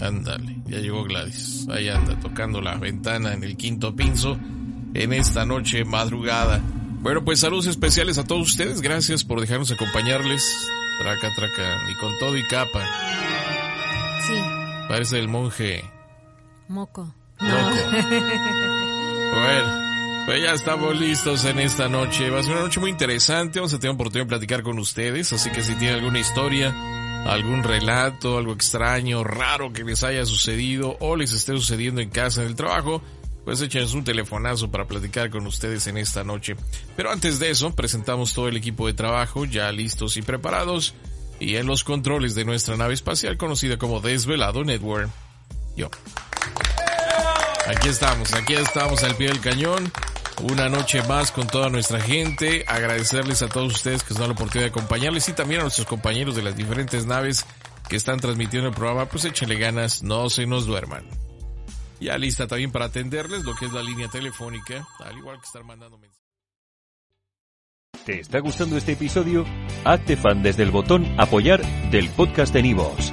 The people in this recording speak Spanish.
Ándale, ya llegó Gladys. Ahí anda tocando la ventana en el quinto pinzo en esta noche madrugada. Bueno, pues saludos especiales a todos ustedes. Gracias por dejarnos acompañarles. Traca, traca, y con todo y capa. Sí. Parece el monje. Moco. Loco. bueno, pues ya estamos listos en esta noche. Va a ser una noche muy interesante. Vamos a tener oportunidad de platicar con ustedes. Así que si tienen alguna historia, algún relato, algo extraño, raro que les haya sucedido o les esté sucediendo en casa, en el trabajo, pues échenos un telefonazo para platicar con ustedes en esta noche. Pero antes de eso, presentamos todo el equipo de trabajo ya listos y preparados y en los controles de nuestra nave espacial conocida como Desvelado Network. Yo. Aquí estamos, aquí estamos al pie del cañón. Una noche más con toda nuestra gente. Agradecerles a todos ustedes que nos dan la oportunidad de acompañarles y también a nuestros compañeros de las diferentes naves que están transmitiendo el programa. Pues échenle ganas, no se nos duerman. Ya lista también para atenderles lo que es la línea telefónica, al igual que estar mandando mensajes. ¿Te está gustando este episodio? Hazte fan desde el botón Apoyar del podcast de Nivos.